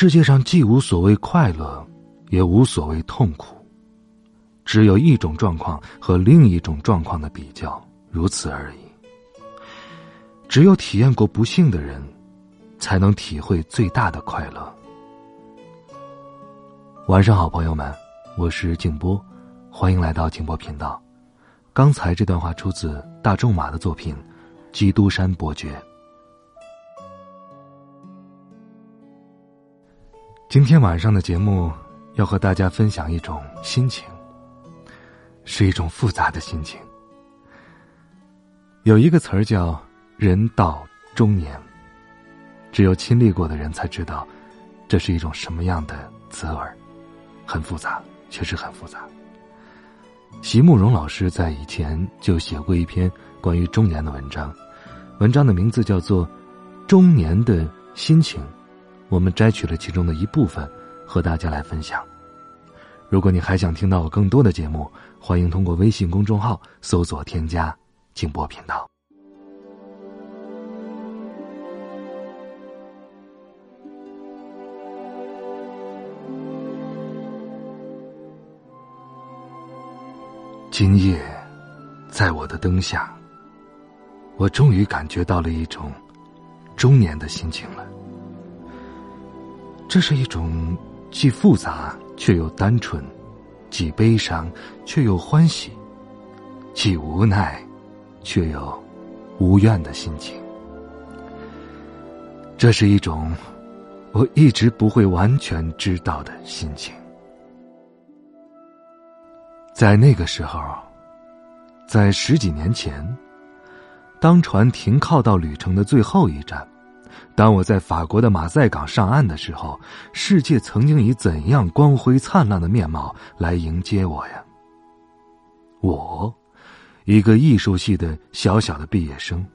世界上既无所谓快乐，也无所谓痛苦，只有一种状况和另一种状况的比较，如此而已。只有体验过不幸的人，才能体会最大的快乐。晚上好，朋友们，我是静波，欢迎来到静波频道。刚才这段话出自大仲马的作品《基督山伯爵》。今天晚上的节目要和大家分享一种心情，是一种复杂的心情。有一个词儿叫“人到中年”，只有亲历过的人才知道，这是一种什么样的滋味，很复杂，确实很复杂。席慕容老师在以前就写过一篇关于中年的文章，文章的名字叫做《中年的心情》。我们摘取了其中的一部分，和大家来分享。如果你还想听到我更多的节目，欢迎通过微信公众号搜索添加“静波频道”。今夜，在我的灯下，我终于感觉到了一种中年的心情了。这是一种既复杂却又单纯，既悲伤却又欢喜，既无奈却又无怨的心情。这是一种我一直不会完全知道的心情。在那个时候，在十几年前，当船停靠到旅程的最后一站。当我在法国的马赛港上岸的时候，世界曾经以怎样光辉灿烂的面貌来迎接我呀？我，一个艺术系的小小的毕业生，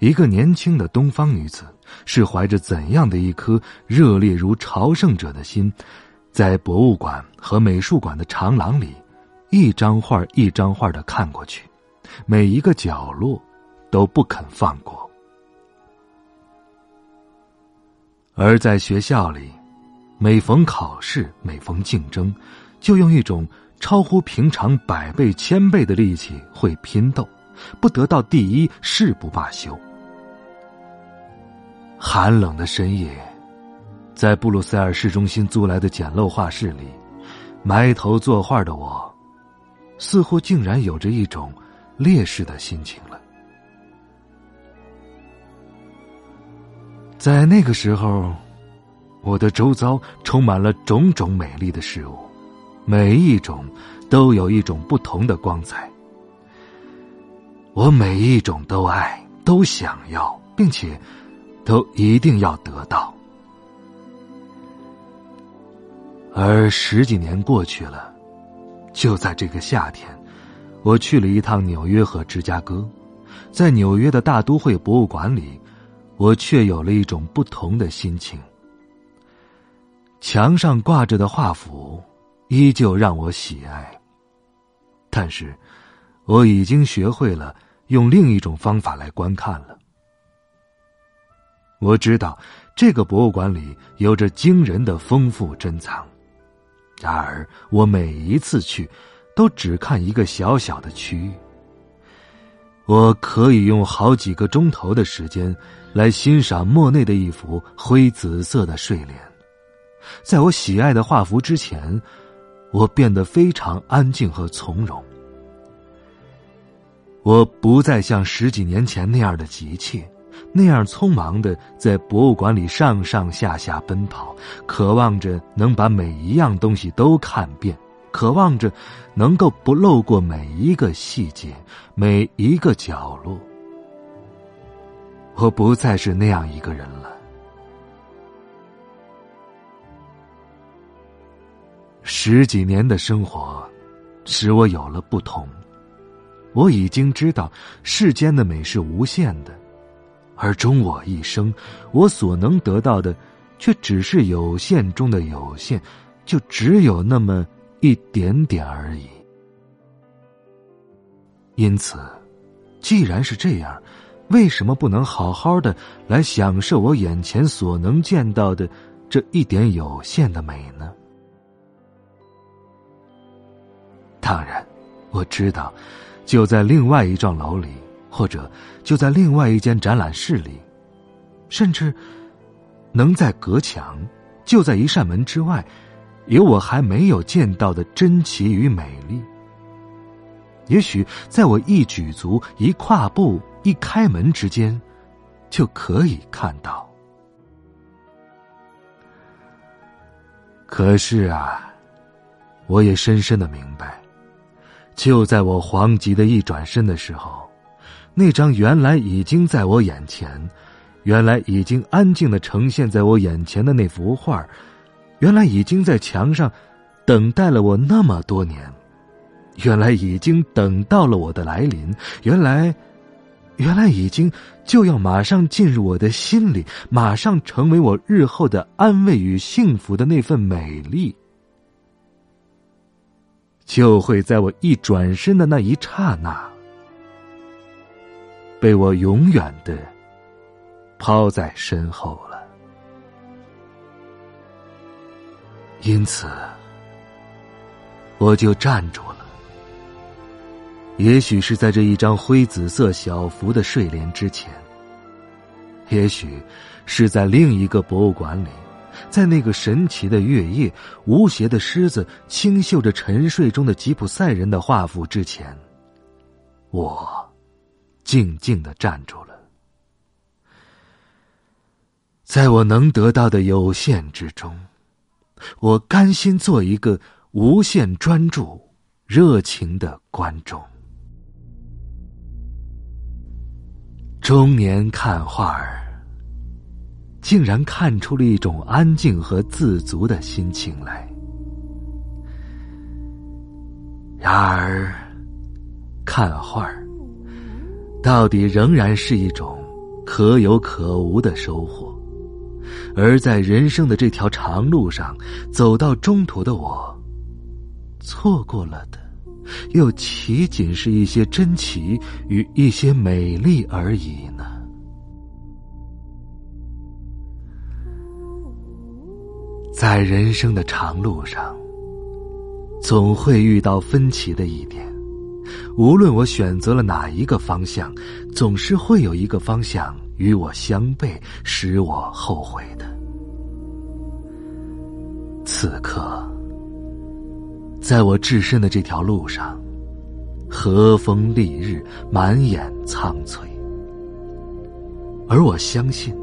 一个年轻的东方女子，是怀着怎样的一颗热烈如朝圣者的心，在博物馆和美术馆的长廊里，一张画一张画的看过去，每一个角落都不肯放过。而在学校里，每逢考试，每逢竞争，就用一种超乎平常百倍、千倍的力气会拼斗，不得到第一誓不罢休。寒冷的深夜，在布鲁塞尔市中心租来的简陋画室里，埋头作画的我，似乎竟然有着一种烈士的心情了。在那个时候，我的周遭充满了种种美丽的事物，每一种都有一种不同的光彩。我每一种都爱，都想要，并且都一定要得到。而十几年过去了，就在这个夏天，我去了一趟纽约和芝加哥，在纽约的大都会博物馆里。我却有了一种不同的心情。墙上挂着的画幅依旧让我喜爱，但是我已经学会了用另一种方法来观看了。我知道这个博物馆里有着惊人的丰富珍藏，然而我每一次去，都只看一个小小的区域。我可以用好几个钟头的时间。来欣赏莫内的一幅灰紫色的睡莲，在我喜爱的画幅之前，我变得非常安静和从容。我不再像十几年前那样的急切，那样匆忙的在博物馆里上上下下奔跑，渴望着能把每一样东西都看遍，渴望着能够不漏过每一个细节，每一个角落。我不再是那样一个人了。十几年的生活使我有了不同我已经知道世间的美是无限的而终我一生我所能得到的却只是有限中的有限就只有那么一点点而已。因此既然是这样为什么不能好好的来享受我眼前所能见到的这一点有限的美呢？当然，我知道。就在另外一幢楼里，或者就在另外一间展览室里，甚至能在隔墙，就在一扇门之外，有我还没有见到的珍奇与美丽。也许在我一举足、一跨步、一开门之间，就可以看到。可是啊，我也深深的明白。就在我惶急的一转身的时候，那张原来已经在我眼前、原来已经安静的呈现在我眼前的那幅画，原来已经在墙上等待了我那么多年，原来已经等到了我的来临，原来，原来已经就要马上进入我的心里，马上成为我日后的安慰与幸福的那份美丽。就会在我一转身的那一刹那，被我永远的抛在身后了。因此，我就站住了。也许是在这一张灰紫色小幅的睡莲之前，也许是在另一个博物馆里。在那个神奇的月夜，无邪的狮子轻嗅着沉睡中的吉普赛人的画幅之前，我静静的站住了。在我能得到的有限之中，我甘心做一个无限专注、热情的观众。中年看画儿。竟然看出了一种安静和自足的心情来。然而，看画儿到底仍然是一种可有可无的收获，而在人生的这条长路上，走到中途的我，错过了的，又岂仅是一些珍奇与一些美丽而已呢？在人生的长路上，总会遇到分歧的一点。无论我选择了哪一个方向，总是会有一个方向与我相悖，使我后悔的。此刻，在我置身的这条路上，和风丽日，满眼苍翠，而我相信。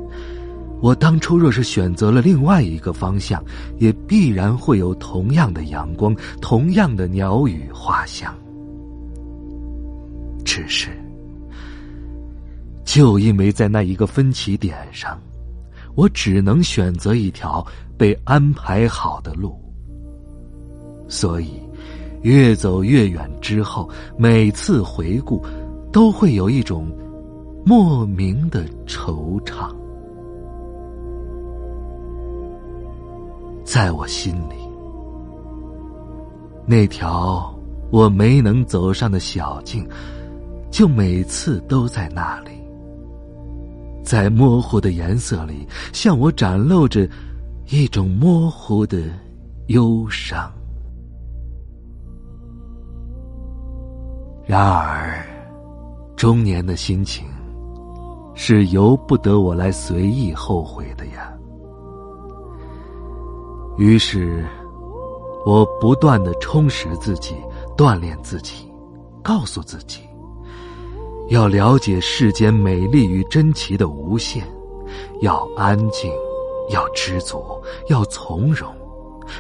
我当初若是选择了另外一个方向，也必然会有同样的阳光，同样的鸟语花香。只是，就因为在那一个分歧点上，我只能选择一条被安排好的路，所以，越走越远之后，每次回顾，都会有一种莫名的惆怅。在我心里，那条我没能走上的小径，就每次都在那里，在模糊的颜色里，向我展露着一种模糊的忧伤。然而，中年的心情是由不得我来随意后悔的呀。于是，我不断的充实自己，锻炼自己，告诉自己，要了解世间美丽与珍奇的无限，要安静，要知足，要从容，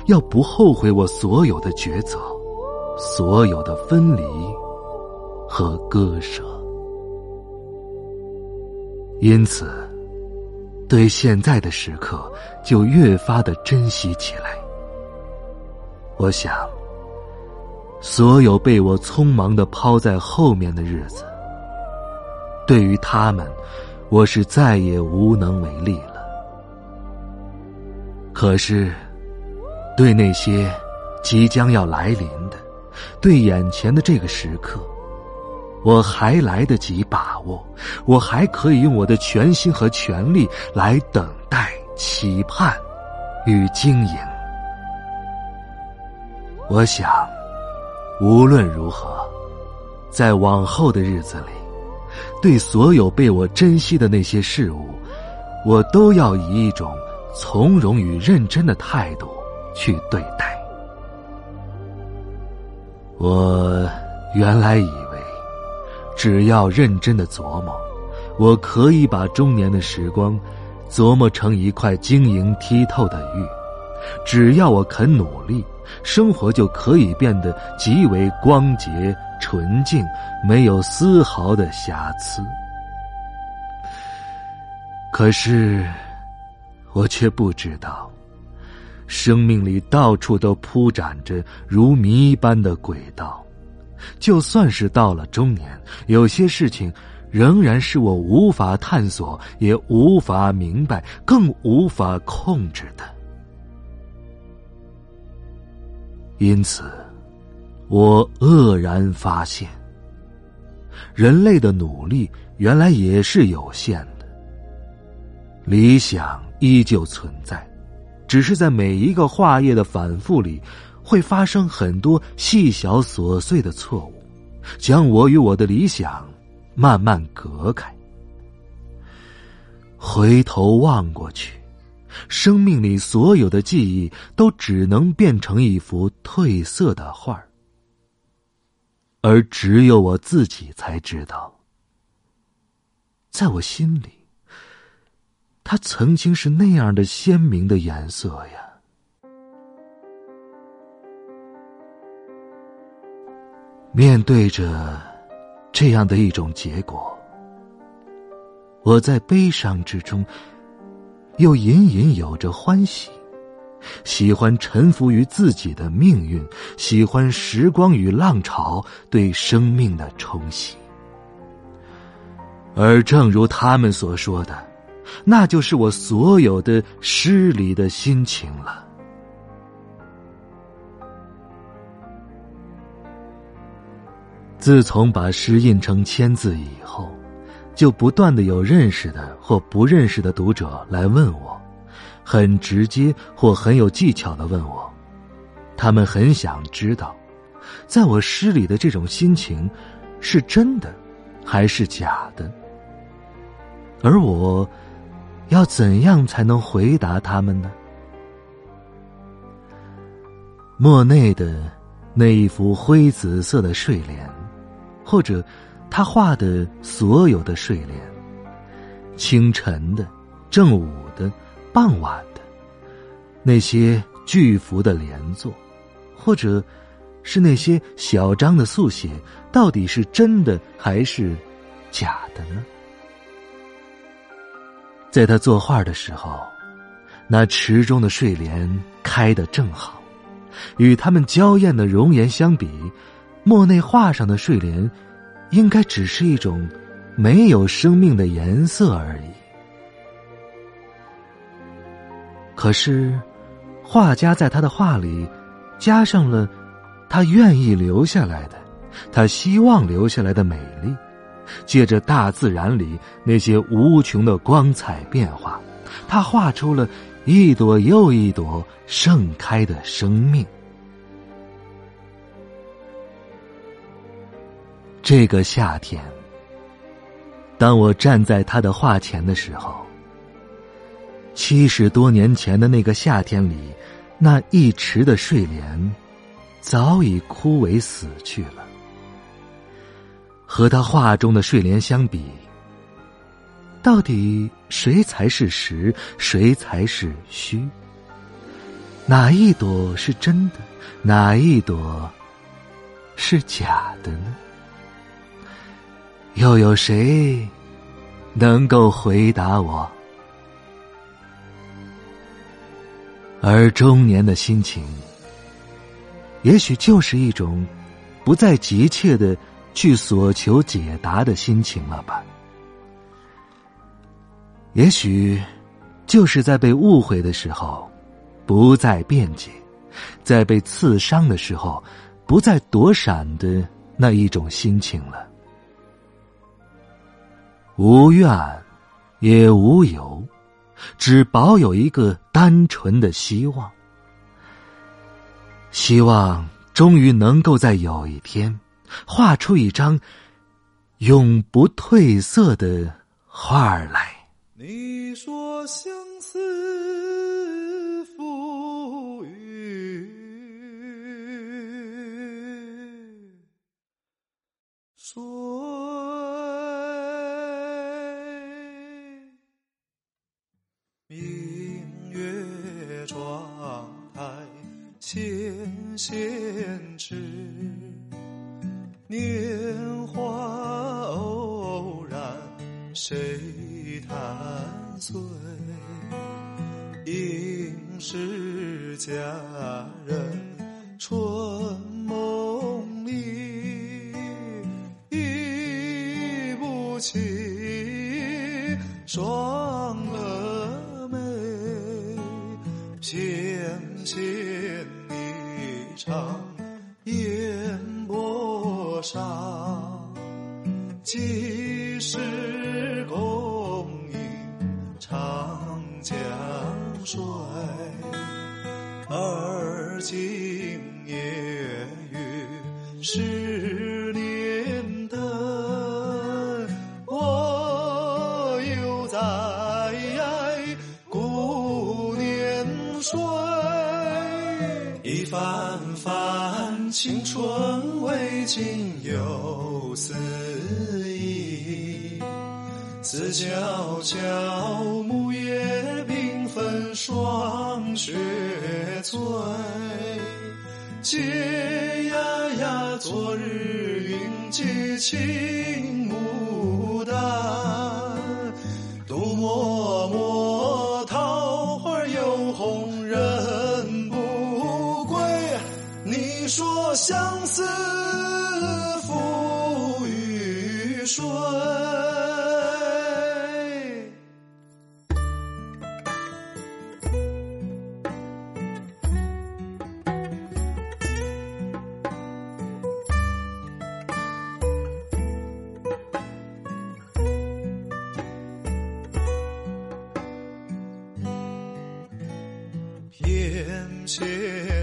要不后悔我所有的抉择，所有的分离和割舍。因此。对现在的时刻，就越发的珍惜起来。我想，所有被我匆忙的抛在后面的日子，对于他们，我是再也无能为力了。可是，对那些即将要来临的，对眼前的这个时刻，我还来得及把握，我还可以用我的全心和全力来等待、期盼与经营。我想，无论如何，在往后的日子里，对所有被我珍惜的那些事物，我都要以一种从容与认真的态度去对待。我原来以，只要认真的琢磨，我可以把中年的时光琢磨成一块晶莹剔透的玉。只要我肯努力。生活就可以变得极为光洁、纯净，没有丝毫的瑕疵。可是，我却不知道，生命里到处都铺展着如谜般的轨道。就算是到了中年，有些事情仍然是我无法探索、也无法明白、更无法控制的。因此，我愕然发现，人类的努力原来也是有限的。理想依旧存在，只是在每一个画页的反复里，会发生很多细小琐碎的错误，将我与我的理想慢慢隔开。回头望过去。生命里所有的记忆都只能变成一幅褪色的画儿，而只有我自己才知道，在我心里，它曾经是那样的鲜明的颜色呀。面对着这样的一种结果，我在悲伤之中。又隐隐有着欢喜，喜欢臣服于自己的命运，喜欢时光与浪潮对生命的冲洗。而正如他们所说的，那就是我所有的失礼的心情了。自从把诗印成签字以后。就不断的有认识的或不认识的读者来问我，很直接或很有技巧的问我，他们很想知道，在我诗里的这种心情，是真的，还是假的？而我，要怎样才能回答他们呢？莫内的那一幅灰紫色的睡莲，或者。他画的所有的睡莲，清晨的、正午的、傍晚的，那些巨幅的连坐，或者是那些小张的速写，到底是真的还是假的呢？在他作画的时候，那池中的睡莲开得正好，与他们娇艳的容颜相比，莫内画上的睡莲。应该只是一种没有生命的颜色而已。可是，画家在他的画里加上了他愿意留下来的、他希望留下来的美丽，借着大自然里那些无穷的光彩变化，他画出了一朵又一朵盛开的生命。这个夏天，当我站在他的画前的时候，七十多年前的那个夏天里，那一池的睡莲早已枯萎死去了。和他画中的睡莲相比，到底谁才是实，谁才是虚？哪一朵是真的，哪一朵是假的呢？又有谁能够回答我？而中年的心情，也许就是一种不再急切的去索求解答的心情了吧。也许就是在被误会的时候，不再辩解；在被刺伤的时候，不再躲闪的那一种心情了。无怨，也无尤，只保有一个单纯的希望。希望终于能够在有一天，画出一张永不褪色的画来。你说相思赋予说？明月窗台纤纤指，年华偶然谁？弹碎，应是佳人上几时共饮长江水？思忆，自悄悄木叶缤纷。霜雪催，嗟呀呀，昨日云髻青牡丹，独默默桃花又红人不归。你说相思眼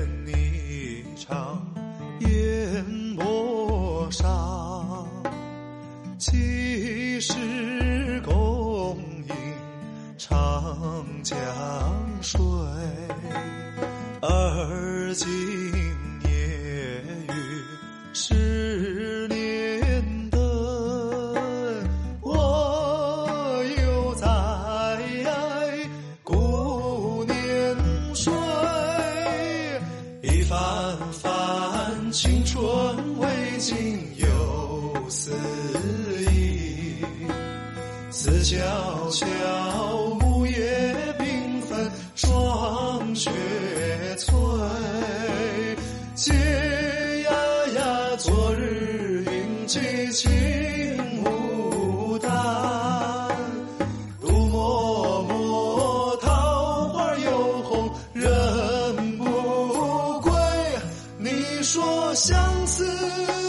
说相思。